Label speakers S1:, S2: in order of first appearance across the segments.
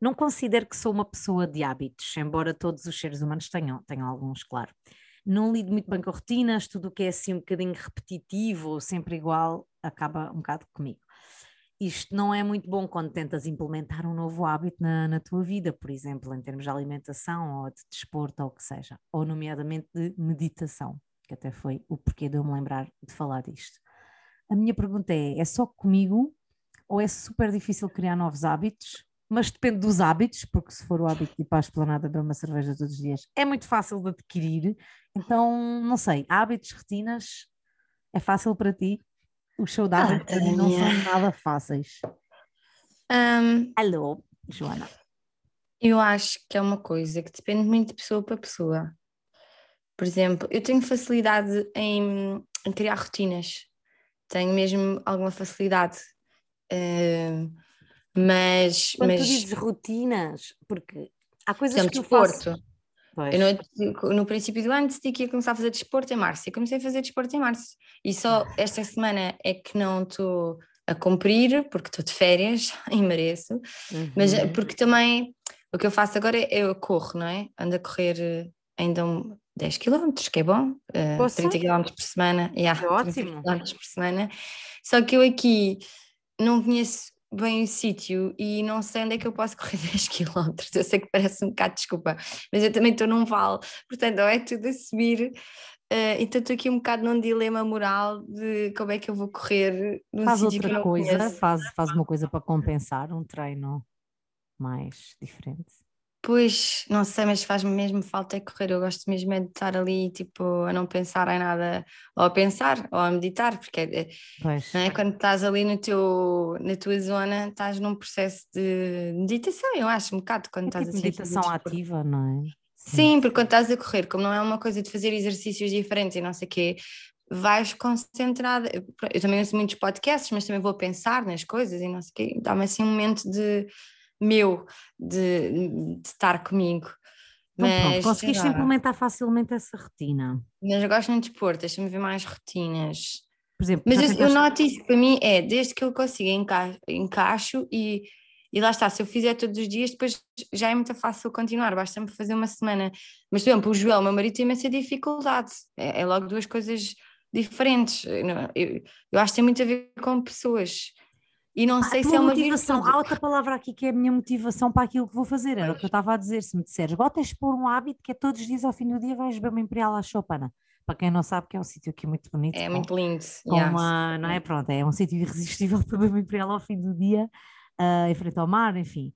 S1: Não considero que sou uma pessoa de hábitos, embora todos os seres humanos tenham, tenham alguns, claro. Não lido muito bem com rotinas, tudo o que é assim um bocadinho repetitivo ou sempre igual acaba um bocado comigo. Isto não é muito bom quando tentas implementar um novo hábito na, na tua vida, por exemplo, em termos de alimentação ou de desporto ou o que seja, ou nomeadamente de meditação, que até foi o porquê de eu me lembrar de falar disto. A minha pergunta é: é só comigo ou é super difícil criar novos hábitos? Mas depende dos hábitos, porque se for o hábito de ir para a esplanada beber uma cerveja todos os dias, é muito fácil de adquirir. Então, não sei, hábitos, rotinas, é fácil para ti? Os show de hábitos ah, não são nada fáceis.
S2: Um,
S1: Alô, Joana.
S2: Eu acho que é uma coisa que depende muito de pessoa para pessoa. Por exemplo, eu tenho facilidade em, em criar rotinas, tenho mesmo alguma facilidade. Uh, mas.
S1: Quando
S2: mas...
S1: tu dizes rotinas, porque há coisas exemplo, que eu desporto. faço.
S2: Eu no, no, princípio do ano decidi que ia começar a fazer desporto em março e comecei a fazer desporto em março. E só esta semana é que não estou a cumprir, porque estou de férias e mereço, uhum. mas eh, porque também o que eu faço agora é eu corro, não é? Ando a correr eh, ainda um 10 km, que é bom, uh, 30 km por semana, yeah,
S1: é ótimo. km
S2: por semana. Só que eu aqui não conheço bem o sítio e não sei onde é que eu posso correr 10 km. Eu sei que parece um bocado desculpa, mas eu também estou num vale, portanto, ou é tudo a subir. Uh, então estou aqui um bocado num dilema moral de como é que eu vou correr
S1: num faz outra coisa, faz, faz uma coisa para compensar, um treino mais diferente.
S2: Pois, não sei, mas faz-me mesmo falta é correr. Eu gosto mesmo é de estar ali, tipo, a não pensar em nada, ou a pensar, ou a meditar, porque é, é? quando estás ali no teu, na tua zona, estás num processo de meditação, eu acho, um bocado, quando
S1: é
S2: estás
S1: tipo assim. Meditação ativa, não é?
S2: Sim. Sim, porque quando estás a correr, como não é uma coisa de fazer exercícios diferentes e não sei o quê, vais concentrada. Eu também ouço muitos podcasts, mas também vou pensar nas coisas e não sei o quê. Dá-me assim um momento de meu de, de estar comigo.
S1: Então, mas, pronto, conseguiste implementar facilmente essa rotina.
S2: Mas eu gosto muito de desporto, deixa-me ver mais rotinas. Por exemplo, mas eu, eu noto isso para mim é desde que eu consigo enca encaixo e, e lá está, se eu fizer todos os dias, depois já é muito fácil continuar, basta-me fazer uma semana. Mas, por exemplo, o Joel, meu marido, tem imensa dificuldade, é, é logo duas coisas diferentes. Eu, eu, eu acho que tem muito a ver com pessoas. E não sei se é uma
S1: motivação. Há outra palavra aqui que é a minha motivação para aquilo que vou fazer. Era o que eu estava a dizer. Se me disseres, de pôr um hábito que é todos os dias ao fim do dia vais beber uma Imperial à Chopana. Para quem não sabe, que é um sítio aqui muito bonito.
S2: É com, muito lindo.
S1: Com uma, não é? Pronto, é um sítio irresistível para beber uma Imperial ao fim do dia, uh, em frente ao mar, enfim.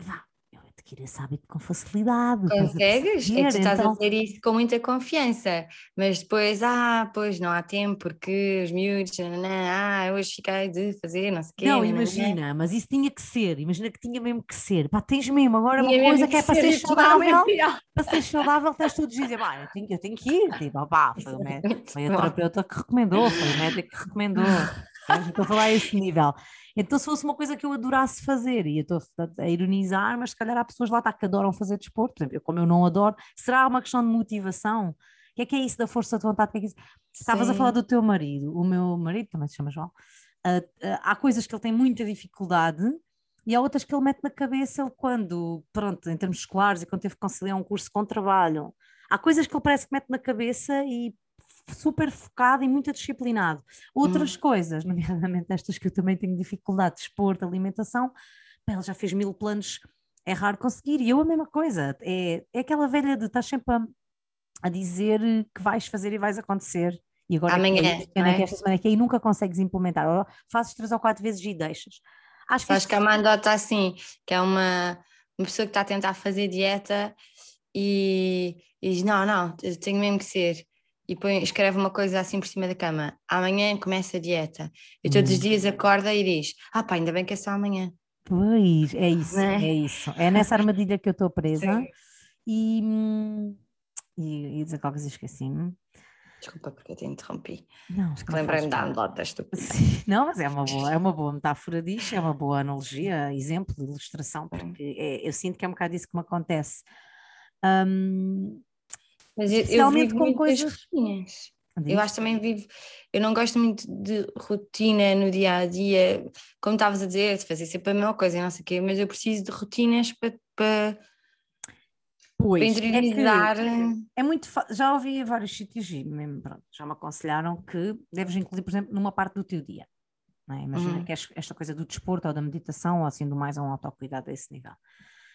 S1: Vá, adquirir esse hábito com facilidade.
S2: Consegues? É que tu estás então... a dizer isso com muita confiança, mas depois, ah, pois não há tempo porque os miúdos, ah, hoje fiquei de fazer, não sei o quê.
S1: Não, imagina, mas isso tinha que ser, imagina que tinha mesmo que ser. Pá, tens mesmo agora tinha uma coisa que, que é para ser saudável, para ser saudável tens tudo de dizer, pá, eu tenho, eu tenho que ir, tipo, pá, foi, o médico, foi a terapeuta que recomendou, foi o médico que recomendou. Estou a falar a esse nível. Então, se fosse uma coisa que eu adorasse fazer, e eu estou a ironizar, mas se calhar há pessoas lá tá, que adoram fazer desporto, por exemplo, como eu não adoro, será uma questão de motivação? O que é que é isso da força de vontade? Que é que é Estavas a falar do teu marido, o meu marido também se chama João. Uh, uh, há coisas que ele tem muita dificuldade e há outras que ele mete na cabeça ele quando, pronto, em termos escolares e quando teve que conciliar um curso com trabalho. Há coisas que ele parece que mete na cabeça e super focado e muito disciplinado. Outras hum. coisas, nomeadamente estas que eu também tenho dificuldade, desporto, alimentação, ele já fez mil planos, é raro conseguir. E eu a mesma coisa, é, é aquela velha de estar sempre a, a dizer que vais fazer e vais acontecer. E agora
S2: Amanhã,
S1: é, que, é? esta semana que aí nunca consegues implementar, ou fazes três ou quatro vezes e deixas.
S2: Acho que, Acho que a Amanda está assim, que é uma, uma pessoa que está a tentar fazer dieta e, e diz: Não, não, tenho mesmo que ser e põe, escreve uma coisa assim por cima da cama: amanhã começa a dieta. E todos hum. os dias acorda e diz: ah pá, ainda bem que é só amanhã.
S1: Pois, é isso, é? é? isso. É nessa armadilha que eu estou presa. E, e, e dizer qualquer coisa esqueci-me.
S2: Desculpa porque eu te interrompi.
S1: Não,
S2: lembrei-me da anedota estúpida.
S1: Não, mas é uma boa, é uma boa metáfora disto, é uma boa analogia, exemplo, ilustração, porque é, eu sinto que é um bocado isso que me acontece. Um,
S2: mas eu, eu com coisas. Rotinas. Eu acho que também vivo, eu não gosto muito de rotina no dia a dia, como estavas a dizer, de fazer sempre a mesma coisa, não sei o quê, mas eu preciso de rotinas para, para,
S1: pois, para interiorizar. É, é muito já ouvi vários sítios e mesmo, pronto, já me aconselharam que deves incluir, por exemplo, numa parte do teu dia. É? Imagina uhum. que esta coisa do desporto ou da meditação, ou assim, do mais a um autocuidado a esse nível.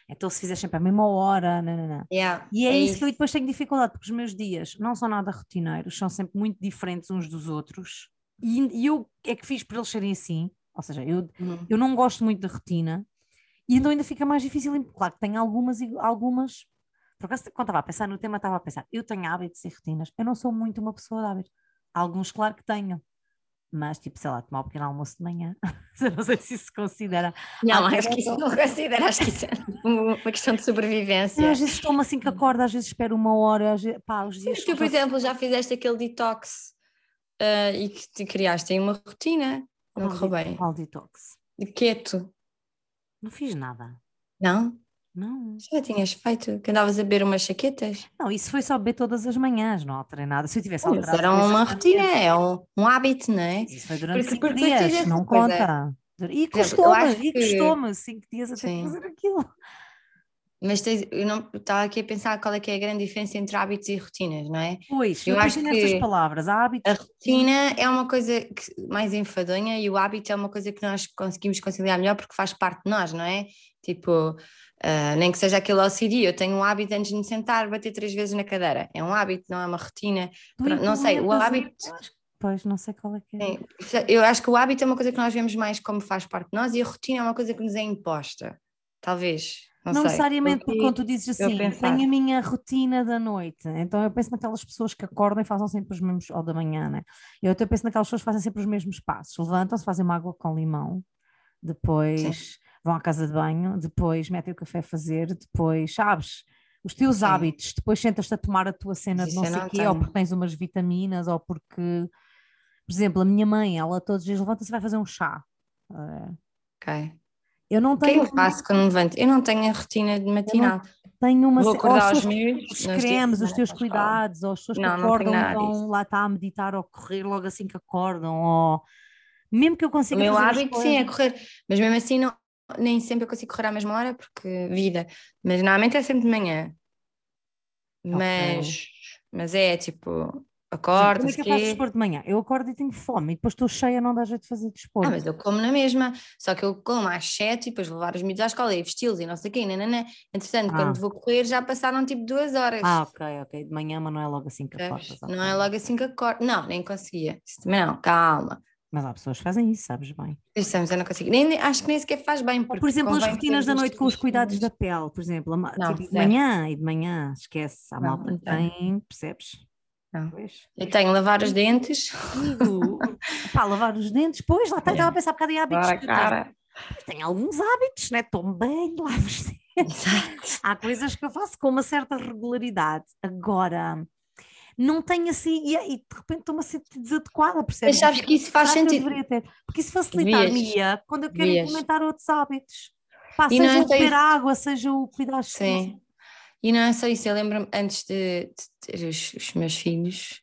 S1: Então, se fizer sempre a mesma hora, não, não, não.
S2: Yeah,
S1: e é, é isso, isso, que eu depois tenho dificuldade, porque os meus dias não são nada rotineiros, são sempre muito diferentes uns dos outros. E, e eu é que fiz para eles serem assim, ou seja, eu, uhum. eu não gosto muito da rotina, e então ainda fica mais difícil. Claro que tenho algumas, algumas. Por acaso, quando estava a pensar no tema, estava a pensar, eu tenho hábitos e rotinas, eu não sou muito uma pessoa de hábitos. Alguns, claro que tenho, mas tipo, sei lá, tomar um pequeno almoço de manhã, não sei se isso se considera.
S2: Não, acho que isso não considera, acho que isso é uma questão de sobrevivência.
S1: às vezes tomo assim que acordo, às vezes espero uma hora, vezes, pá, os dias.
S2: Sim, tu, por exemplo, já fizeste aquele detox uh, e que te criaste aí uma rotina, não correu bem.
S1: Qual detox?
S2: De keto.
S1: Não fiz nada.
S2: Não?
S1: Não.
S2: Já tinhas feito, que andavas a beber umas chaquetas?
S1: Não, isso foi só beber todas as manhãs, não alterei nada. Se eu tivesse alterado.
S2: Era uma rotina, é um, um hábito, não é?
S1: Isso foi durante porque, cinco porque dias, não conta. E custou-me, e custou-me cinco dias a ter que fazer aquilo.
S2: Mas tens, eu não estava aqui a pensar qual é que é a grande diferença entre hábitos e rotinas, não é?
S1: Pois, eu, acho que nestas palavras, hábitos.
S2: A rotina é uma coisa que, mais enfadonha e o hábito é uma coisa que nós conseguimos conciliar melhor porque faz parte de nós, não é? Tipo, Uh, nem que seja aquele OCD, eu tenho um hábito antes de me sentar, bater três vezes na cadeira. É um hábito, não é uma rotina. Não sei, o hábito.
S1: Pois, não sei qual é que é.
S2: Sim, eu acho que o hábito é uma coisa que nós vemos mais como faz parte de nós e a rotina é uma coisa que nos é imposta. Talvez. Não,
S1: não necessariamente porque quando tu dizes assim, tenho a minha rotina da noite, então eu penso naquelas pessoas que acordam e fazem sempre os mesmos, ou da manhã, né? Eu até penso naquelas pessoas que fazem sempre os mesmos passos, levantam-se, fazem uma água com limão, depois Sim vão à casa de banho, depois metem o café a fazer, depois, sabes, os teus Sim. hábitos, depois sentas-te a tomar a tua cena de não sei o quê, tenho. ou porque tens umas vitaminas, ou porque, por exemplo, a minha mãe, ela todos os dias levanta-se e vai fazer um chá.
S2: Ok.
S1: Eu não tenho.
S2: O que eu faço quando levanto? Eu não tenho a rotina de matinal.
S1: Tenho uma
S2: Vou acordar
S1: meus, os cremes, os teus cuidados, ou as pessoas que não, acordam não vão lá está a meditar ou correr logo assim que acordam, ou mesmo que eu consiga.
S2: O meu hábito sim é correr, mas mesmo assim não, nem sempre eu consigo correr à mesma hora porque vida, mas normalmente é sempre de manhã. Mas, okay. mas é tipo, acordo.
S1: Como é que eu faço desporto de manhã? Eu acordo e tenho fome e depois estou cheia, não dá jeito de fazer desporto.
S2: Ah, mas eu como na mesma, só que eu como às sete e depois levar os miúdos à escola e vesti-los e não sei o quê, nanana. Entretanto, ah. quando vou correr já passaram tipo duas horas.
S1: Ah, ok, ok. De manhã, mas não é logo assim que acordas.
S2: Não é logo assim que acordo. Não, nem conseguia. Não, calma.
S1: Mas há pessoas que fazem isso, sabes bem.
S2: Eu não consigo. Nem, acho que nem sequer faz bem.
S1: Por exemplo, as rotinas da noite com os cuidados da pele, por exemplo, não, tipo, de manhã e de manhã, esquece, a não, malta tem, percebes?
S2: Não. Pois. Eu tenho lavar os dentes.
S1: Pá, lavar os dentes, pois, lá está, é. estava a pensar um bocado em hábitos.
S2: Para cara.
S1: Tenho alguns hábitos, né? Tomo bem, lavo os dentes. Exato. Há coisas que eu faço com uma certa regularidade. Agora, não tenho assim, e, e de repente estou-me a sentir desadequada, percebes?
S2: Mas sabes que isso faz sentido.
S1: Porque isso facilita-me quando eu quero Vias. implementar outros hábitos. Pá, e seja o beber água, seja o cuidar
S2: Sim. E não é só isso, eu lembro-me antes de, de ter os, os, meus filhos,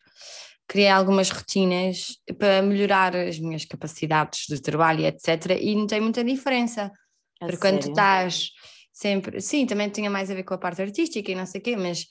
S2: criei algumas rotinas para melhorar as minhas capacidades de trabalho, etc. E não tem muita diferença. A porque sério? quando tu estás sempre. Sim, também tinha mais a ver com a parte artística e não sei o quê, mas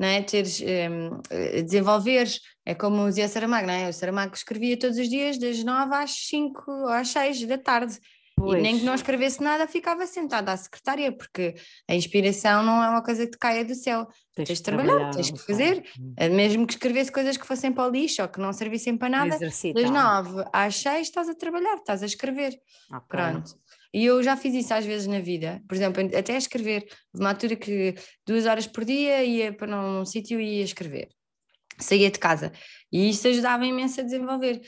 S2: não é? Teres, um, eh, desenvolveres, é como dizia Saramago, não é? O Saramago escrevia todos os dias das nove às cinco ou às seis da tarde. Pois. E nem que não escrevesse nada, ficava sentada à secretária, porque a inspiração não é uma coisa que te caia do céu. Tens, tens de trabalhar, tens que fazer, eh, mesmo que escrevesse coisas que fossem para o lixo ou que não servissem para nada, das nove às seis estás a trabalhar, estás a escrever. Okay. Pronto. E eu já fiz isso às vezes na vida, por exemplo, até escrever, uma altura que duas horas por dia ia para um sítio e ia escrever, saía de casa, e isso ajudava imenso a desenvolver.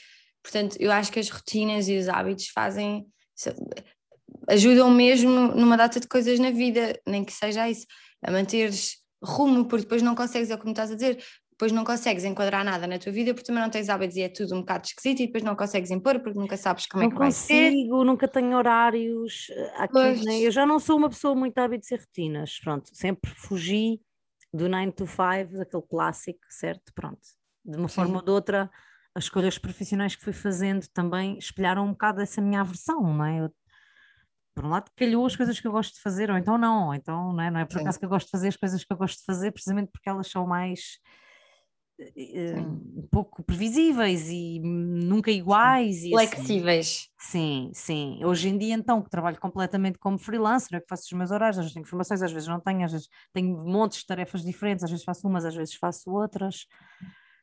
S2: Portanto, eu acho que as rotinas e os hábitos fazem, ajudam mesmo numa data de coisas na vida, nem que seja isso, a manteres rumo, porque depois não consegues, é como estás a dizer, depois não consegues enquadrar nada na tua vida porque também não tens hábitos e é tudo um bocado esquisito e depois não consegues impor porque nunca sabes como
S1: não
S2: é que vai ser.
S1: Consigo, nunca tenho horários eh, aqui, né? eu já não sou uma pessoa muito hábitos e rotinas, pronto, sempre fugi do 9 to 5, aquele clássico, certo? Pronto. de uma Sim. forma ou de outra, as escolhas profissionais que fui fazendo também espelharam um bocado essa minha aversão, não é? Eu, por um lado, calhou as coisas que eu gosto de fazer, ou então não, ou então não é, não é por acaso que eu gosto de fazer as coisas que eu gosto de fazer, precisamente porque elas são mais um pouco previsíveis e nunca iguais.
S2: E assim. Flexíveis.
S1: Assim. Sim, sim. Hoje em dia, então, que trabalho completamente como freelancer, é que faço os meus horários, às vezes tenho informações, às vezes não tenho, às vezes tenho montes de tarefas diferentes, às vezes faço umas, às vezes faço outras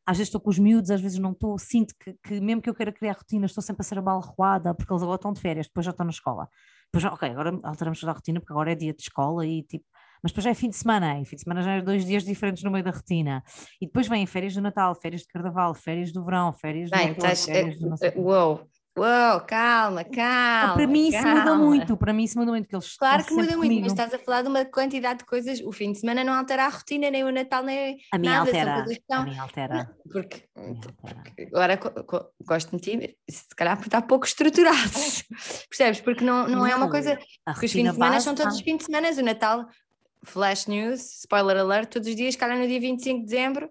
S1: às vezes estou com os miúdos, às vezes não estou, sinto que, que, mesmo que eu queira criar rotinas, estou sempre a ser abalroada, porque eles agora estão de férias, depois já estão na escola. Depois, ok, agora alteramos toda a rotina, porque agora é dia de escola e tipo, mas depois já é fim de semana, e fim de semana já é dois dias diferentes no meio da rotina. E depois vêm férias do Natal, férias de Carnaval, férias do verão, férias do
S2: Bem, estás, férias do uh, Uou, Uou, calma, calma.
S1: Para mim calma. isso muda muito, para mim isso muda muito. Que eles
S2: claro que muda muito, mas estás a falar de uma quantidade de coisas. O fim de semana não altera a rotina, nem o Natal, nem
S1: a
S2: minha
S1: nada. Altera, a minha altera.
S2: Porque, porque agora gosto de ti, se calhar porque está pouco estruturado. Percebes? Porque não, não, não é uma coisa. Porque os fins de semana são todos os fins de semana. O Natal, flash news, spoiler alert, todos os dias, calhar no dia 25 de dezembro.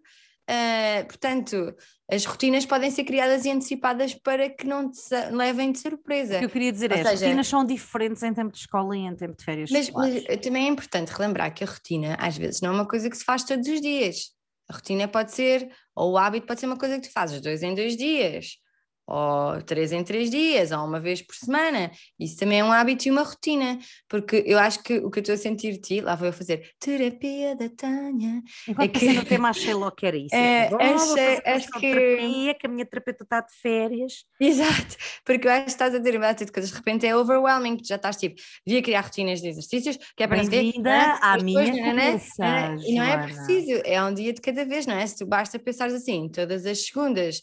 S2: Uh, portanto, as rotinas podem ser criadas e antecipadas para que não te levem de surpresa.
S1: Eu queria dizer Ou é, seja, as rotinas são diferentes em tempo de escola e em tempo de férias
S2: mas, mas, também é importante relembrar que a rotina, às vezes, não é uma coisa que se faz todos os dias. A rotina pode ser, ou o hábito pode ser uma coisa que tu fazes dois em dois dias, ou três em três dias, ou uma vez por semana. Isso também é um hábito e uma rotina, porque eu acho que o que eu estou a sentir de ti, lá vou eu fazer terapia da Tânia.
S1: Enquanto é que no tema achei logo que era isso.
S2: É, achei, acho que...
S1: Terapia, que a minha terapeuta está de férias.
S2: Exato, porque eu acho que estás a ter uma de coisas, de repente é overwhelming, tu já estás tipo, devia criar rotinas de exercícios, que é para
S1: Bem-vinda à minha cabeça,
S2: E não é preciso, é um dia de cada vez, não é? Se tu basta pensar assim, todas as segundas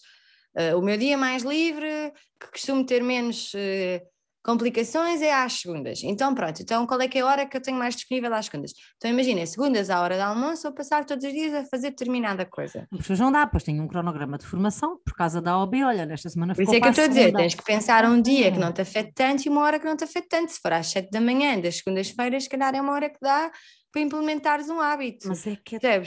S2: Uh, o meu dia mais livre, que costumo ter menos uh, complicações, é às segundas. Então, pronto, então qual é que é a hora que eu tenho mais disponível às segundas? Então, imagina, segundas à hora do almoço, vou passar todos os dias a fazer determinada coisa.
S1: Depois não dá, pois tenho um cronograma de formação por causa da OB, olha, nesta semana
S2: Por isso é que eu estou a dizer, tens que pensar um dia que não te afeta tanto e uma hora que não te afeta tanto. Se for às sete da manhã, das segundas-feiras, se calhar é uma hora que dá para implementares um hábito.
S1: Mas é que é...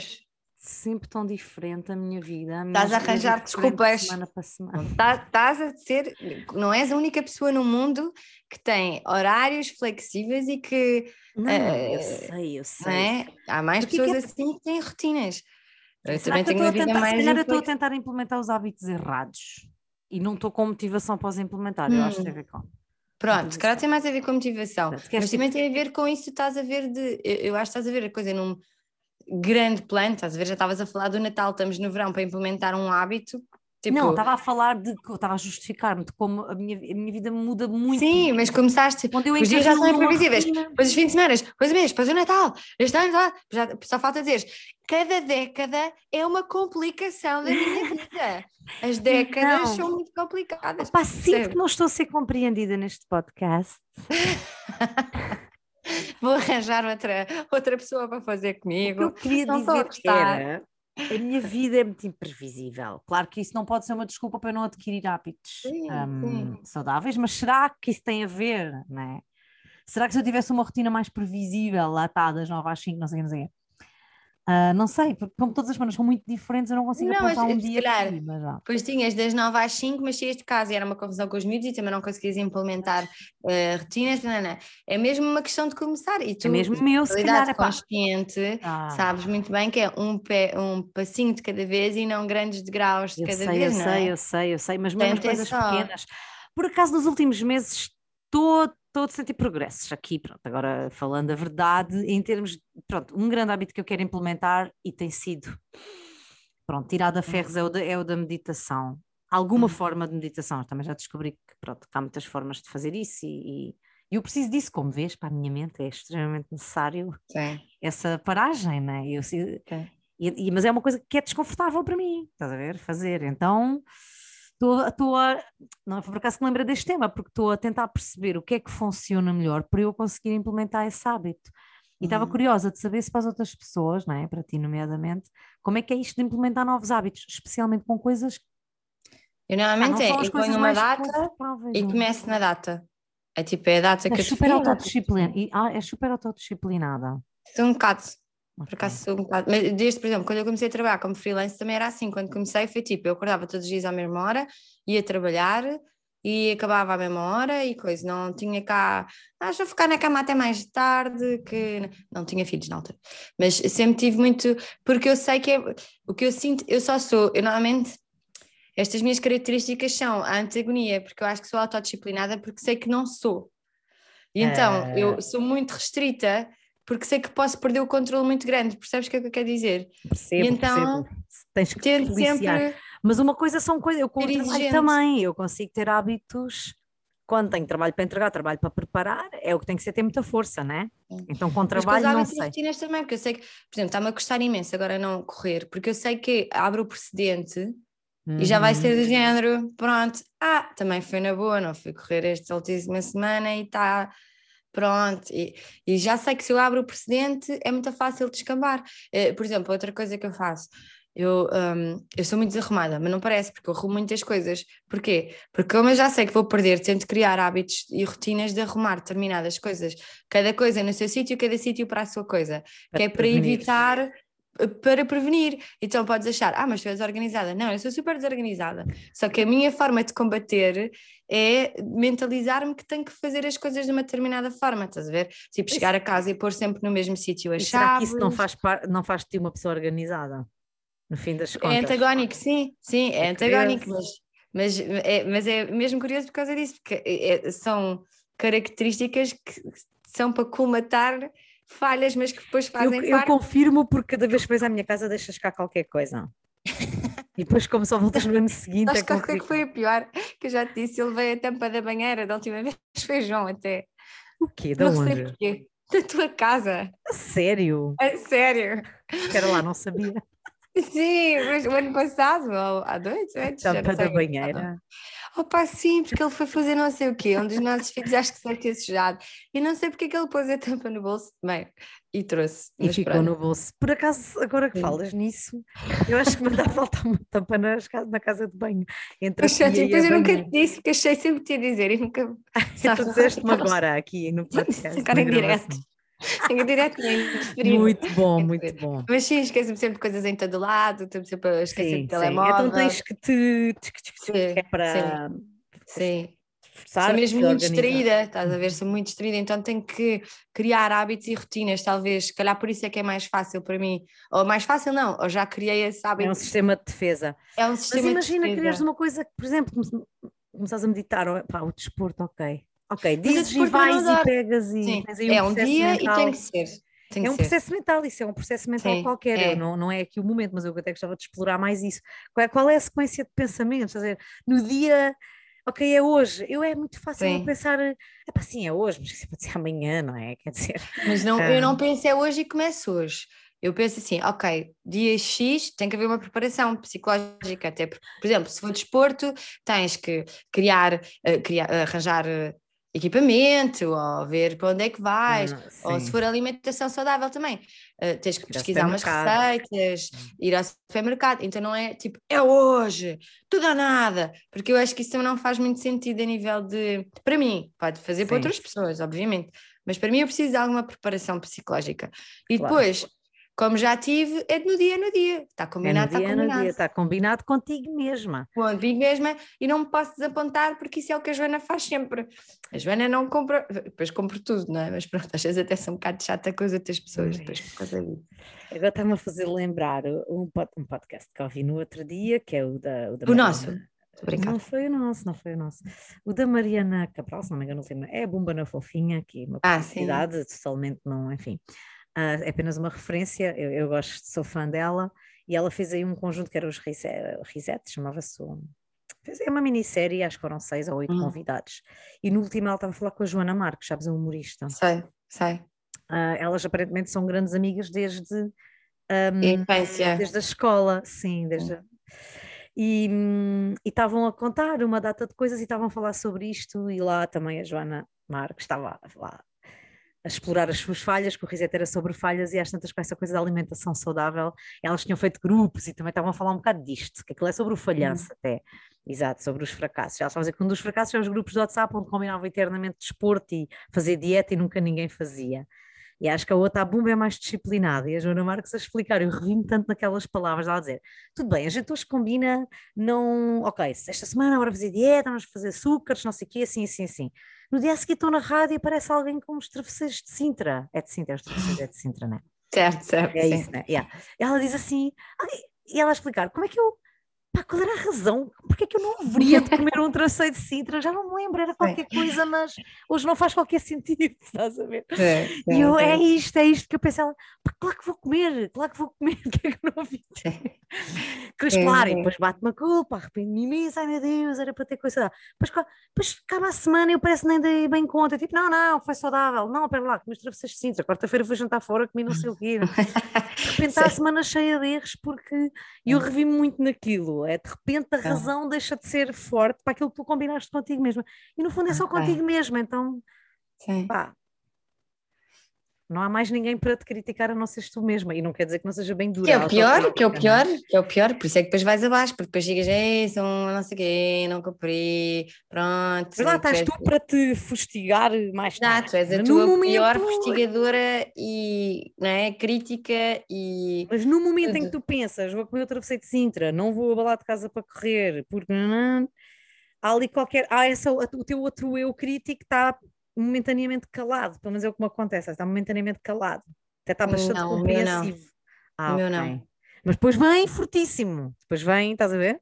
S1: sempre tão diferente a minha vida.
S2: Estás a arranjar desculpas. Semana para semana. Estás a ser, não és a única pessoa no mundo que tem horários flexíveis e que.
S1: Não, uh, eu sei, eu sei.
S2: É? Há mais Porque pessoas que é... assim que têm rotinas.
S1: Eu também tenho uma vida tentar, mais. Se calhar eu estou a tentar implementar os hábitos errados e não estou com motivação para os implementar. Hum. Eu acho que tem a ver com.
S2: Pronto, se calhar tem mais a ver com motivação, mas também tem a ver com isso, estás a ver de. Eu, eu acho que estás a ver a coisa num grande plano, estás a ver? Já estavas a falar do Natal, estamos no verão para implementar um hábito.
S1: Tipo... Não, estava a falar de estava a justificar-me de como a minha, a minha vida muda muito.
S2: Sim, mas começaste. Eu os dias já são imprevisíveis, depois os fins de semana, depois o mês, depois o Natal, este ano já, só falta dizer cada década é uma complicação da minha vida. As décadas não. são muito complicadas.
S1: Opa, sinto que não estou a ser compreendida neste podcast.
S2: vou arranjar outra, outra pessoa para fazer comigo.
S1: O que eu queria não dizer era, a minha vida é muito imprevisível. Claro que isso não pode ser uma desculpa para eu não adquirir hábitos sim, um, sim. saudáveis, mas será que isso tem a ver, não é? Será que se eu tivesse uma rotina mais previsível, lá está, das 9 às 5, não sei, não sei, Uh, não sei, porque como todas as semanas são muito diferentes, eu não consigo não, apontar um dia. Calhar,
S2: aqui, pois tinhas das 9 às 5, mas saías de casa e era uma confusão com os miúdos e também não conseguias implementar uh, rotinas. Não, não. É mesmo uma questão de começar. E tu,
S1: é mesmo meu, se calhar,
S2: consciente, ah. sabes muito bem que é um, pé, um passinho de cada vez e não grandes degraus de
S1: eu
S2: cada
S1: sei,
S2: vez.
S1: Eu
S2: sei,
S1: é? eu sei, eu sei, mas mesmo as coisas pequenas. Por acaso, nos últimos meses, estou estou a sentir progressos aqui, pronto, agora falando a verdade, em termos, pronto, um grande hábito que eu quero implementar e tem sido, pronto, tirado a ferros é o, é o da meditação, alguma uhum. forma de meditação, também já descobri que, pronto, que há muitas formas de fazer isso e, e eu preciso disso, como vês, para a minha mente é extremamente necessário Sim. essa paragem, né? Eu, e, e, mas é uma coisa que é desconfortável para mim, estás a ver? Fazer, então estou a. Não foi por acaso que me lembra deste tema, porque estou a tentar perceber o que é que funciona melhor para eu conseguir implementar esse hábito. E estava uhum. curiosa de saber se para as outras pessoas, não é? para ti nomeadamente, como é que é isto de implementar novos hábitos, especialmente com coisas.
S2: Eu normalmente ah, é, eu ponho uma data e é? começo na data. É tipo, é a data é que eu
S1: super autodisciplina. E, ah, é super autodisciplinada.
S2: É um bocado. Okay. Por acaso sou um bocado. Mas desde, por exemplo, quando eu comecei a trabalhar como freelance também era assim. Quando comecei foi tipo, eu acordava todos os dias à mesma hora, ia trabalhar e acabava à mesma hora e coisa. Não tinha cá. Ah, vou ficar na cama até mais tarde, que. Não tinha filhos na altura. Mas sempre tive muito. Porque eu sei que é. O que eu sinto, eu só sou. Eu normalmente. Estas minhas características são a antagonia, porque eu acho que sou autodisciplinada, porque sei que não sou. E então, é... eu sou muito restrita porque sei que posso perder o controle muito grande, percebes o que é que eu quero dizer?
S1: Percebo, e então, percebo. Tens que tento sempre... Mas uma coisa são coisas, eu com trabalho também, eu consigo ter hábitos, quando tenho trabalho para entregar, trabalho para preparar, é o que tem que ser ter muita força, né? Então com trabalho Mas com não sei.
S2: rotinas também, porque eu sei que, por exemplo, está-me a custar imenso agora não correr, porque eu sei que abro o precedente e já vai ser do uhum. género, pronto, ah, também foi na boa, não fui correr esta última semana e está Pronto, e, e, já sei que se eu abro o precedente é muito fácil descambar. Uh, por exemplo, outra coisa que eu faço, eu, um, eu sou muito desarrumada, mas não parece, porque eu arrumo muitas coisas. Porquê? Porque como eu já sei que vou perder, tento criar hábitos e rotinas de arrumar determinadas coisas, cada coisa no seu sítio, cada sítio para a sua coisa, que é para evitar para prevenir. Então podes achar, ah, mas tu és organizada. Não, eu sou super desorganizada. Só que a minha forma de combater é mentalizar-me que tenho que fazer as coisas de uma determinada forma, estás a ver? Tipo, chegar a casa e pôr sempre no mesmo sítio as chaves. Será que
S1: isso não faz, não faz de ti uma pessoa organizada? No fim das é contas.
S2: É antagónico, sim, sim, é, é antagónico, mas, mas, é, mas é mesmo curioso por causa disso, porque é, é são características que são para colmatar falhas, mas que depois fazem
S1: eu, eu confirmo porque cada vez que vais à minha casa deixas cá qualquer coisa. E depois, como só voltas no ano seguinte.
S2: Acho é que foi a pior que eu já te disse. Ele veio a tampa da banheira da última vez, foi João até.
S1: O quê? Da não onde? sei porquê.
S2: Da tua casa.
S1: A sério?
S2: A sério.
S1: Espera lá, não sabia.
S2: Sim, mas o ano passado, há dois
S1: anos. Tampa da banheira.
S2: Opa, sim, porque ele foi fazer não sei o quê. Um dos nossos filhos acho que deve ter sujado. E não sei porque é que ele pôs a tampa no bolso. Bem, e trouxe.
S1: E ficou pronto. no bolso. Por acaso, agora que falas nisso, eu acho que me dá falta uma tampa na, na casa de banho.
S2: Entre Mas, a depois eu nunca te disse, que achei sempre te ia dizer e nunca.
S1: tu disseste-me agora aqui no podcast.
S2: Agora em direto. Tenho diretamente.
S1: Muito bom, muito bom.
S2: Mas sim, esqueço-me sempre de coisas em todo lado, estou sempre a esquecer sim, de telemóvel.
S1: Então tens que te. Sim, é para.
S2: Sim. Sou mesmo muito distraída, estás a ver? Sou muito distraída, então tenho que criar hábitos e rotinas, talvez. Se calhar por isso é que é mais fácil para mim. Ou mais fácil, não, ou já criei esse hábito.
S1: É um sistema de defesa.
S2: É um sistema
S1: Mas imagina de criares uma coisa que, por exemplo, começas a meditar, pá, o desporto, ok Ok, dizes e vais e pegas e
S2: Sim, um é um dia mental. e tem que ser. Tem
S1: é
S2: um
S1: ser. processo mental, isso é um processo mental Sim, qualquer, é. não, não é aqui o momento, mas eu até gostava de explorar mais isso. Qual é, qual é a sequência de pensamentos? Quer dizer, no dia, ok, é hoje, eu é muito fácil Sim. pensar, é pá, sim, é hoje, mas pode ser amanhã, não é? Quer dizer.
S2: Mas não, eu não penso é hoje e começo hoje. Eu penso assim, ok, dia X tem que haver uma preparação psicológica, até porque, por exemplo, se for desporto, tens que criar, uh, criar arranjar uh, equipamento, ou ver para onde é que vais, ah, ou se for alimentação saudável também. Uh, tens que ir pesquisar umas receitas, hum. ir ao supermercado. Então não é tipo, é hoje, tudo ou nada, porque eu acho que isso também não faz muito sentido a nível de. Para mim, pode fazer Sim. para outras pessoas, obviamente, mas para mim eu preciso de alguma preparação psicológica. E claro. depois como já tive, é no dia no dia. Está combinado, é no dia, está combinado. No dia,
S1: está combinado contigo mesma.
S2: Contigo mesma e não me posso desapontar porque isso é o que a Joana faz sempre. A Joana não compra, depois compro tudo, não é? Mas pronto, às vezes até são um bocado chata com as outras pessoas depois por causa disso.
S1: Agora está-me a fazer lembrar um, podcast que ouvi no outro dia, que é o da...
S2: O, da o nosso?
S1: Não foi o nosso, não foi o nosso. O da Mariana Cabral, se não me engano, é a Bomba na Fofinha, que é uma ah, publicidade totalmente não, enfim. Uh, é apenas uma referência, eu, eu, gosto, sou fã dela, e ela fez aí um conjunto que era os Reset, chamava-se é uma minissérie, acho que foram seis ou oito hum. convidados. E no último ela estava a falar com a Joana Marques, sabes, a humorista.
S2: Sei, sei.
S1: Uh, elas aparentemente são grandes amigas desde
S2: um, infância.
S1: Desde a escola, sim, desde. Hum. E estavam a contar uma data de coisas e estavam a falar sobre isto, e lá também a Joana Marques estava lá a explorar as suas falhas, que o Reset era sobre falhas e às tantas com essa coisa da alimentação saudável, elas tinham feito grupos e também estavam a falar um bocado disto, que aquilo é sobre o falhanço uhum. até, exato, sobre os fracassos. Elas estavam a dizer que um dos fracassos é os grupos de WhatsApp onde combinavam eternamente desporto e fazer dieta e nunca ninguém fazia. E acho que a outra, a Bumba, é mais disciplinada. E a Joana Marques a explicar, eu revi-me tanto naquelas palavras, ela a dizer: tudo bem, a gente hoje combina, não. Ok, esta semana bora fazer dieta, vamos fazer açúcares, não sei o quê, assim, assim, assim. No dia a seguir estou na rádio e aparece alguém com os travesseiros de Sintra. É de Sintra, os travesseiros é de Sintra, não é?
S2: Certo, certo.
S1: É sim. isso, né? Yeah. Ela diz assim, e ela explicar como é que eu pá, qual era a razão? Porque é que eu não haveria de comer um traceiro de Sintra? Já não me lembro, era qualquer coisa, mas hoje não faz qualquer sentido, estás a ver? É, é, e eu, é. é isto, é isto que eu pensei, claro que vou comer, claro que vou comer, o que é que não vi? Mas claro, e depois bate-me a culpa, arrependo-me imenso, ai meu Deus, era para ter coisa. Depois, depois acaba a semana e eu parece nem dei bem conta, tipo, não, não, foi saudável, não, pera lá, comi os travesseiros de Sintra, quarta-feira fui jantar fora, comi não sei o quê. De repente está a semana cheia de erros, porque eu hum. revi muito naquilo é de repente a razão deixa de ser forte para aquilo que tu combinaste contigo mesma. E no fundo é só okay. contigo mesma, então Sim. Pá, não há mais ninguém para te criticar a não seres tu mesma. E não quer dizer que não seja bem dura.
S2: Que é o pior, que é o pior, que é o pior, por isso é que depois vais abaixo, porque depois chegas, ei, são não sei o quê, não cumpri, pronto.
S1: Mas lá estás tu para te fustigar mais
S2: Exato, és a no tua momento... pior fustigadora e não é, crítica e.
S1: Mas no momento em que tu pensas, vou comer o travesseiro de Sintra, não vou abalar de casa para correr, porque há ali qualquer. Há essa, o teu outro eu crítico está momentaneamente calado, pelo menos é o que me acontece, está momentaneamente calado, até está bastante não, compreensivo. Ah, meu okay. não. Mas depois vem fortíssimo, depois vem, estás a ver?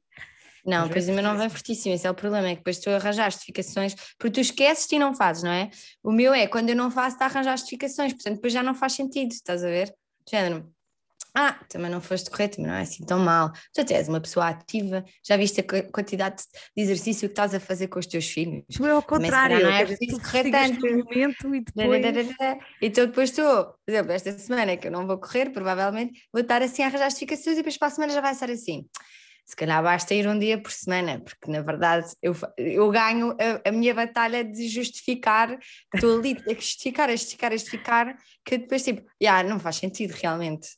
S2: Não, depois o meu não vem fortíssimo, esse é o problema, é que depois tu arranjas justificações, porque tu esqueces e não fazes, não é? O meu é, quando eu não faço, está a arranjar justificações, portanto depois já não faz sentido, estás a ver? Género, ah, também não foste correr, também não é assim tão mal. Tu até és uma pessoa ativa, já viste a quantidade de exercício que estás a fazer com os teus filhos.
S1: É ao contrário, não é preciso correr tanto. Momento e depois...
S2: Então depois tu, por exemplo, esta semana que eu não vou correr, provavelmente vou estar assim a arranjar as justificações e depois para a semana já vai ser assim. Se calhar basta ir um dia por semana, porque na verdade eu, eu ganho a, a minha batalha de justificar, estou ali a justificar, a justificar, a justificar, que depois tipo, já, não faz sentido realmente.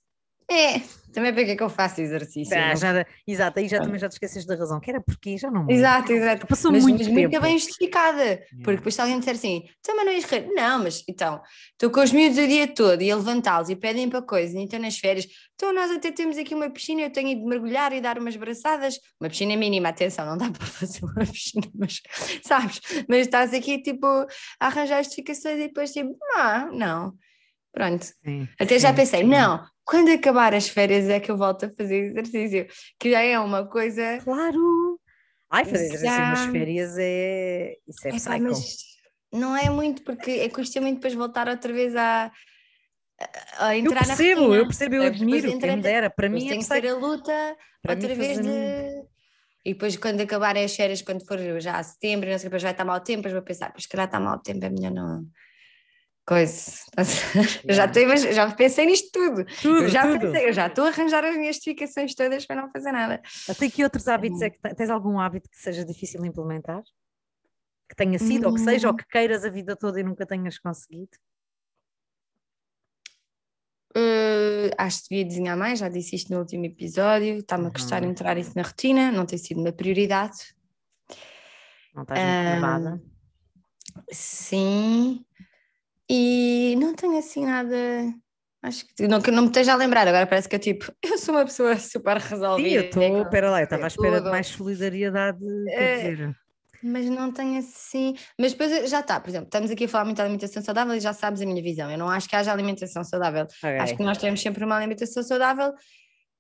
S2: É, também para que é que eu faço exercício?
S1: Ah, já, exato, aí já também já te esqueces da razão, que era porque já não.
S2: Exato, exato. Passou mas, muito mas tempo. muito bem justificada, porque depois se alguém disser assim, também não ias rir. Não, mas então, estou com os miúdos o dia todo e a levantá-los e pedem para coisas, então nas férias, então nós até temos aqui uma piscina, eu tenho de mergulhar e dar umas braçadas, uma piscina mínima, atenção, não dá para fazer uma piscina, mas sabes, mas estás aqui tipo a arranjar justificações e depois tipo, não, não. Pronto. Sim, Até sim, já pensei, sim. não, quando acabar as férias é que eu volto a fazer exercício, que já é uma coisa.
S1: Claro! Ai, fazer exercício já... nas férias é. Isso é, é
S2: não é muito, porque é custa muito depois voltar outra vez a. A entrar
S1: eu percebo,
S2: na
S1: eu percebo, eu admiro, quem me dera. Para mim é
S2: tem que ser a luta outra vez de. E depois, quando acabarem as férias, quando for já a setembro, não sei, depois vai estar mau tempo, depois vou pensar, mas se calhar está mau tempo, é melhor não, coisa. já, tenho, já pensei nisto tudo. tudo eu já tudo. pensei, eu já estou a arranjar as minhas justificações todas para não fazer nada.
S1: Até que outros hábitos é que tens algum hábito que seja difícil implementar? Que tenha sido, ou que seja, ou que queiras a vida toda e nunca tenhas conseguido?
S2: Uh, acho que devia desenhar mais, já disse isto no último episódio, está-me a custar uhum. entrar isso na rotina, não tem sido uma prioridade.
S1: Não estás motivada?
S2: sim, e não tenho assim nada. Acho que não, que não me esteja a lembrar, agora parece que é tipo, eu sou uma pessoa super resolvida. Sim,
S1: eu estou, espera lá, eu estava à espera de mais solidariedade, quer é, dizer.
S2: Mas não tenho assim. Mas depois já está, por exemplo, estamos aqui a falar muito de alimentação saudável e já sabes a minha visão. Eu não acho que haja alimentação saudável. Okay. Acho que nós temos sempre uma alimentação saudável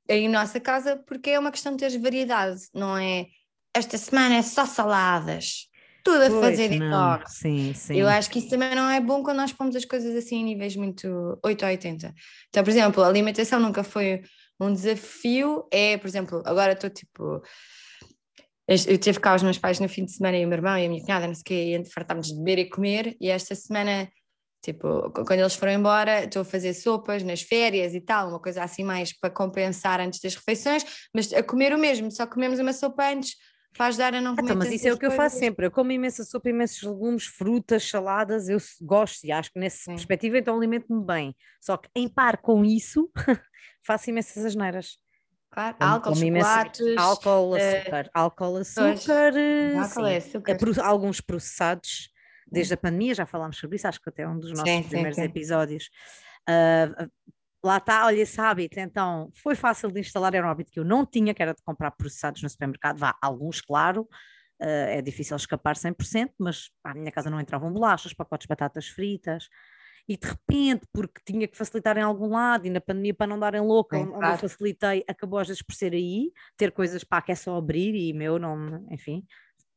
S2: em nossa casa porque é uma questão de ter variedade, não é? Esta semana é só saladas tudo a fazer detox.
S1: Sim, sim.
S2: Eu acho que isso também não é bom quando nós pomos as coisas assim em níveis muito 8 ou 80. Então, por exemplo, a alimentação nunca foi um desafio, é, por exemplo, agora estou tipo. Eu tive cá os meus pais no fim de semana e o meu irmão e a minha cunhada, não sei o quê, e fartámos de beber e comer, e esta semana, tipo, quando eles foram embora, estou a fazer sopas nas férias e tal, uma coisa assim mais para compensar antes das refeições, mas a comer o mesmo, só comemos uma sopa antes, para ajudar a não comer.
S1: Então, mas isso é o que eu faço sempre. Eu como imensa sopa, imensos legumes, frutas, saladas, eu gosto e acho que nessa Sim. perspectiva então alimento-me bem. Só que em par com isso, faço imensas asneiras.
S2: Claro, como, álcool, como chocolates,
S1: imenso, álcool, eh, açúcar, uh, álcool, açúcar, álcool é açúcar. alguns processados, desde a pandemia, já falámos sobre isso, acho que até é um dos nossos sim, primeiros sim, sim. episódios. Uh, lá está, olha esse hábito, então foi fácil de instalar, era um hábito que eu não tinha, que era de comprar processados no supermercado, vá, alguns, claro, uh, é difícil escapar 100%, mas à minha casa não entravam bolachas, pacotes de batatas fritas, e de repente, porque tinha que facilitar em algum lado, e na pandemia para não darem louco, onde claro. eu facilitei, acabou às vezes por ser aí, ter coisas para que é só abrir e meu não, enfim,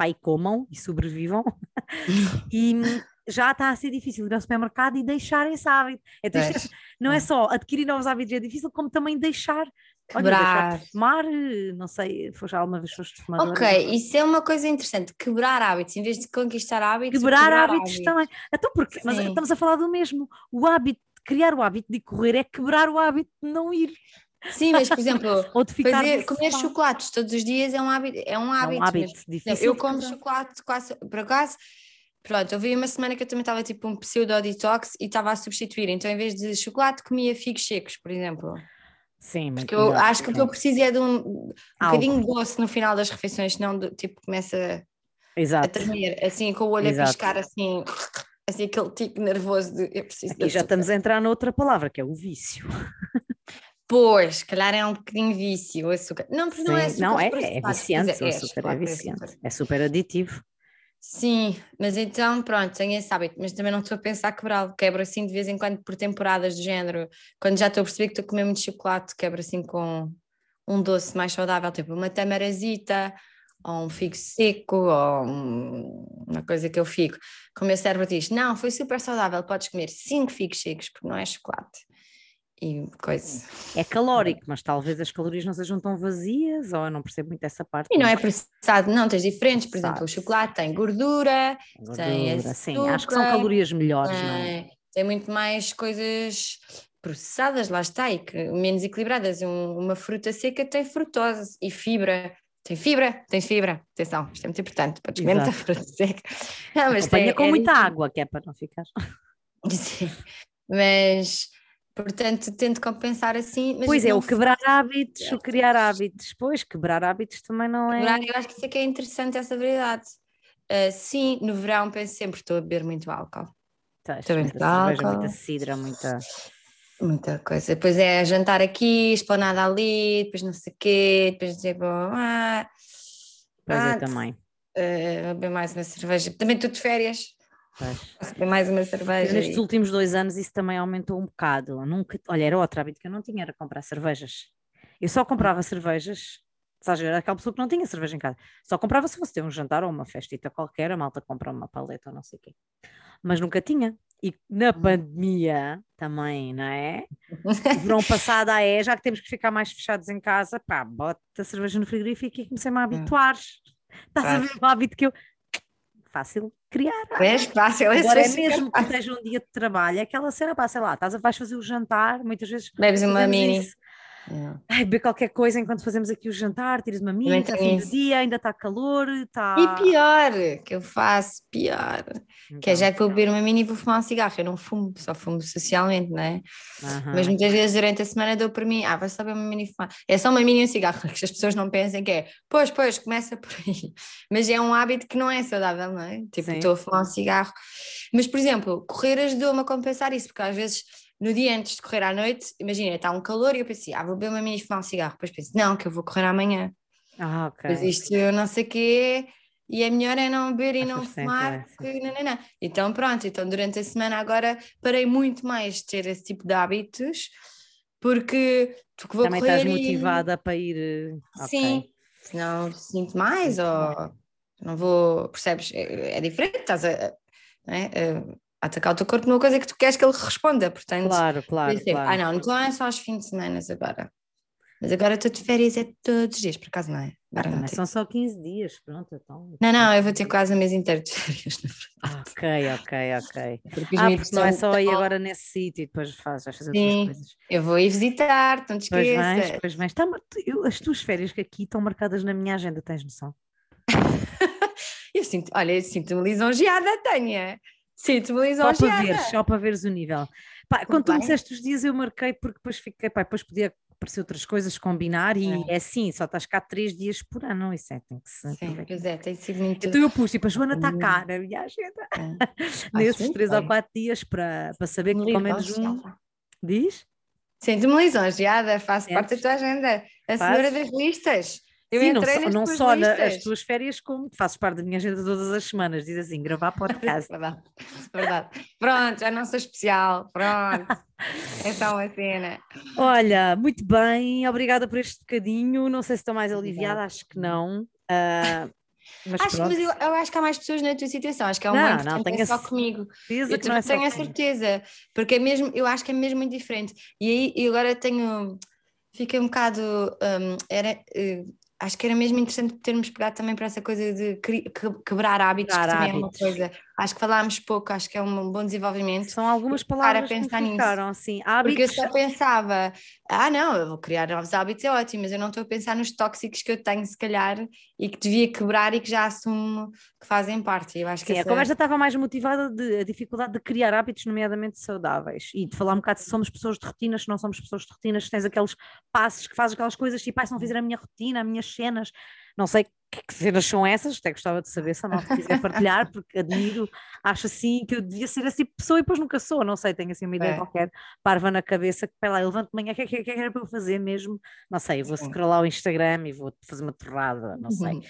S1: e comam e sobrevivam. e já está a ser difícil ir ao supermercado e deixar esse hábito. É, não é só adquirir novos hábitos é difícil, como também deixar
S2: Quebrar.
S1: Olha, de fumar, não sei, foi já alguma vez foste fumar.
S2: Ok, isso é uma coisa interessante, quebrar hábitos, em vez de conquistar hábitos.
S1: Quebrar, quebrar hábitos, hábitos, também. Então, porque, mas estamos a falar do mesmo. O hábito, criar o hábito de correr é quebrar o hábito de não ir.
S2: Sim, mas por exemplo, fazer, comer chocolates todos os dias é um hábito. É um hábito, é um hábito difícil. Eu como chocolate quase, por acaso, pronto, houve uma semana que eu também estava tipo um pseudo detox e estava a substituir. Então, em vez de chocolate, comia figos secos, por exemplo.
S1: Sim,
S2: porque eu acho que o que eu preciso é de um, um bocadinho de doce no final das refeições, senão tipo começa Exato. a tremer, assim com o olho Exato. a piscar assim, assim aquele tique nervoso de eu preciso
S1: Aqui já estamos a entrar noutra palavra que é o vício.
S2: Pois, calhar é um bocadinho vício o açúcar. Não, Sim, não é açúcar.
S1: Não, é, é viciante, é, o açúcar é, é viciante. É super aditivo.
S2: Sim, mas então pronto, tenho esse hábito, mas também não estou a pensar quebrá-lo, quebro assim de vez em quando por temporadas do género, quando já estou a perceber que estou a comer muito chocolate, quebro assim com um doce mais saudável, tipo uma tamarazita, ou um figo seco, ou uma coisa que eu fico. Com o meu cérebro diz, não, foi super saudável, podes comer cinco figos secos, porque não é chocolate e coisa.
S1: É calórico, mas talvez as calorias não sejam tão vazias, ou eu não percebo muito essa parte.
S2: E não é processado, não, tens diferentes, por exemplo, o chocolate tem gordura, gordura tem açúcar,
S1: sim, acho que são calorias melhores, tem, não é?
S2: Tem muito mais coisas processadas, lá está, e que, menos equilibradas. Um, uma fruta seca tem frutose e fibra. Tem fibra, tens fibra. Atenção, isto é muito importante. Podes comer muita fruta seca.
S1: Não, mas Acompanha tem, com é muita água, que é para não ficar.
S2: Sim, mas Portanto, tento compensar assim.
S1: pois é, o quebrar hábitos, o criar hábitos. Pois, quebrar hábitos também não
S2: quebrar, é. Eu acho que isso é que é interessante, essa verdade. Uh, sim, no verão penso sempre estou a beber muito álcool.
S1: Tá, estou a beber muito álcool. Muita cidra, muita.
S2: Muita coisa. Depois é jantar aqui, esplanada ali, depois não sei o quê, depois dizer, bom, ah.
S1: Pois é, ah, eu também.
S2: Uh, beber mais uma cerveja. Também estou de férias. Tem mais uma cerveja.
S1: Nestes últimos dois anos isso também aumentou um bocado. nunca, olha, era outro hábito que eu não tinha, era comprar cervejas. Eu só comprava cervejas, sabes, era aquela pessoa que não tinha cerveja em casa. Só comprava se fosse ter um jantar ou uma festita qualquer, a malta compra uma paleta ou não sei o quê. Mas nunca tinha. E na hum. pandemia também, não é? O verão passado ah, é, já que temos que ficar mais fechados em casa, pá, bota a cerveja no frigorífico e comecei-me a hum. habituar. Estás a ver o hábito que eu fácil criar.
S2: É fácil, é
S1: Agora é mesmo que seja um dia de trabalho, é aquela cena, pá, sei lá, estás a, vais fazer o jantar, muitas vezes.
S2: Bebes uma mini. Isso,
S1: Yeah. Ai, beber qualquer coisa enquanto fazemos aqui o jantar, tiras uma minha, está fim do dia, ainda está calor, está...
S2: E pior, que eu faço, pior, então, que é então, já que vou beber uma mini e vou fumar um cigarro, eu não fumo, só fumo socialmente, não é? Uhum. Mas muitas vezes durante a semana dou para mim, ah, vai só beber uma mini e fumar, é só uma mini e um cigarro, que as pessoas não pensem que é, pois, pois, começa por aí, mas é um hábito que não é saudável, não é? Tipo, estou a fumar um cigarro, mas por exemplo, correr ajudou-me a compensar isso, porque às vezes no dia antes de correr à noite, imagina, está um calor e eu pensei, ah, vou beber uma mini e fumar um cigarro. Depois pensei, não, que eu vou correr amanhã.
S1: Ah, ok.
S2: Mas isto eu não sei o quê, e é melhor é não beber e não fumar, porque não, não, não. Então pronto, então durante a semana agora parei muito mais de ter esse tipo de hábitos, porque tu que vou
S1: Também
S2: correr
S1: estás motivada para ir...
S2: Eh, Sim, okay. senão sinto mais, ou não vou, percebes, é, é diferente, estás a... É? Atacar o teu corpo numa coisa que tu queres que ele responda, portanto...
S1: Claro, claro,
S2: dizer,
S1: claro.
S2: Ah não, então é só aos fins de semana agora. Mas agora estou de férias é todos os dias, por acaso não é?
S1: Ah, não são só 15 dias, pronto, então...
S2: Não, não, eu vou ter quase um mês inteiro de férias, na
S1: verdade. Ok, ok, ok. Porque ah, porque não é só ir agora nesse sítio e depois faz, vais fazer Sim, outras coisas.
S2: eu vou ir visitar, não te esqueças.
S1: Pois vens, pois vens. Tá, eu, as tuas férias que aqui estão marcadas na minha agenda, tens noção?
S2: eu sinto, olha, eu sinto-me lisonjeada, Tânia. Sinto-me
S1: Só para veres, só para veres o nível. Pá, quando tu me disseste os dias eu marquei porque depois fiquei, pá, depois podia aparecer outras coisas, combinar, e é, é assim, só estás cá três dias por ano, isso é, tem que ser.
S2: Sim, pois é, tem sido muito.
S1: Então eu pus, tipo, a Joana está cá na viagem, é. nesses três ou quatro dias para, para saber que pelo menos um. Diz?
S2: Sinto-me lisonjeada, faço é. parte da tua agenda. A senhora das listas.
S1: Eu Sim, não, só, não só as tuas férias, como fazes parte da minha agenda todas as semanas. Diz assim, gravar podcast.
S2: verdade, verdade. Pronto, já não sou especial. Pronto. é só uma cena.
S1: Olha, muito bem. Obrigada por este bocadinho. Não sei se estou mais aliviada, acho que não. Uh,
S2: mas, acho, mas eu, eu, acho que há mais pessoas na tua situação, acho que é uma não, não, tenho é só comigo. Eu não é tenho a certeza, porque é mesmo, eu acho que é mesmo muito diferente. E aí eu agora tenho, fiquei um bocado, um, era, uh, acho que era mesmo interessante termos pegado também para essa coisa de quebrar hábitos, quebrar que também hábitos. é uma coisa. Acho que falámos pouco, acho que é um bom desenvolvimento.
S1: São algumas palavras a pensar que ficaram, nisso. assim,
S2: hábitos. Porque eu só pensava, ah não, eu vou criar novos hábitos, é ótimo, mas eu não estou a pensar nos tóxicos que eu tenho, se calhar, e que devia quebrar e que já assumo que fazem parte. Eu acho
S1: Sim,
S2: que
S1: essa... a conversa estava mais motivada de a dificuldade de criar hábitos, nomeadamente saudáveis, e de falar um bocado se somos pessoas de rotinas, se não somos pessoas de rotinas, se tens aqueles passos que fazes aquelas coisas, tipo, ah, se não fizer a minha rotina, as minhas cenas, não sei que, cenas são essas, até gostava de saber se a malta quiser partilhar, porque admiro, acho assim que eu devia ser tipo de pessoa e depois nunca sou, não sei, tenho assim uma ideia é. qualquer, parva na cabeça, que eu levanto de manhã, o que, é que, que era para eu fazer mesmo? Não sei, eu vou scrollar o Instagram e vou fazer uma torrada, não sei. Uhum.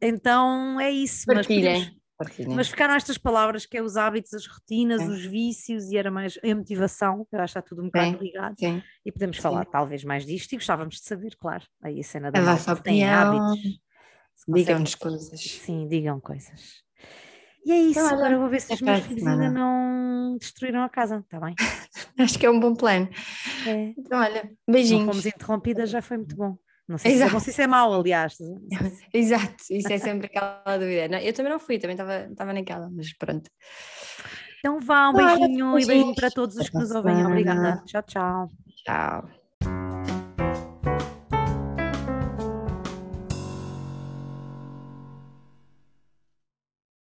S1: Então é isso.
S2: Partilhem.
S1: Mas, mas ficaram estas palavras que é os hábitos, as rotinas, é. os vícios e era mais a motivação, eu acho que está tudo um bocado ligado. Sim. E podemos falar talvez mais disto e gostávamos de saber, claro, aí a cena da
S2: a tem hábitos. Digam-nos coisas.
S1: Sim, digam coisas. E é isso, então, agora eu vou ver se os meus filhos ainda não destruíram a casa, está bem?
S2: Acho que é um bom plano. É. Então, olha, beijinhos. Não
S1: fomos interrompidas, já foi muito bom. Não sei, Exato. se, é, sei se é mau, aliás.
S2: Exato, isso é sempre aquela dúvida. Não, eu também não fui, também estava naquela, mas pronto.
S1: Então vá, um beijinho e beijinho para todos os que nos ouvem. Obrigada. Tchau, tchau.
S2: Tchau.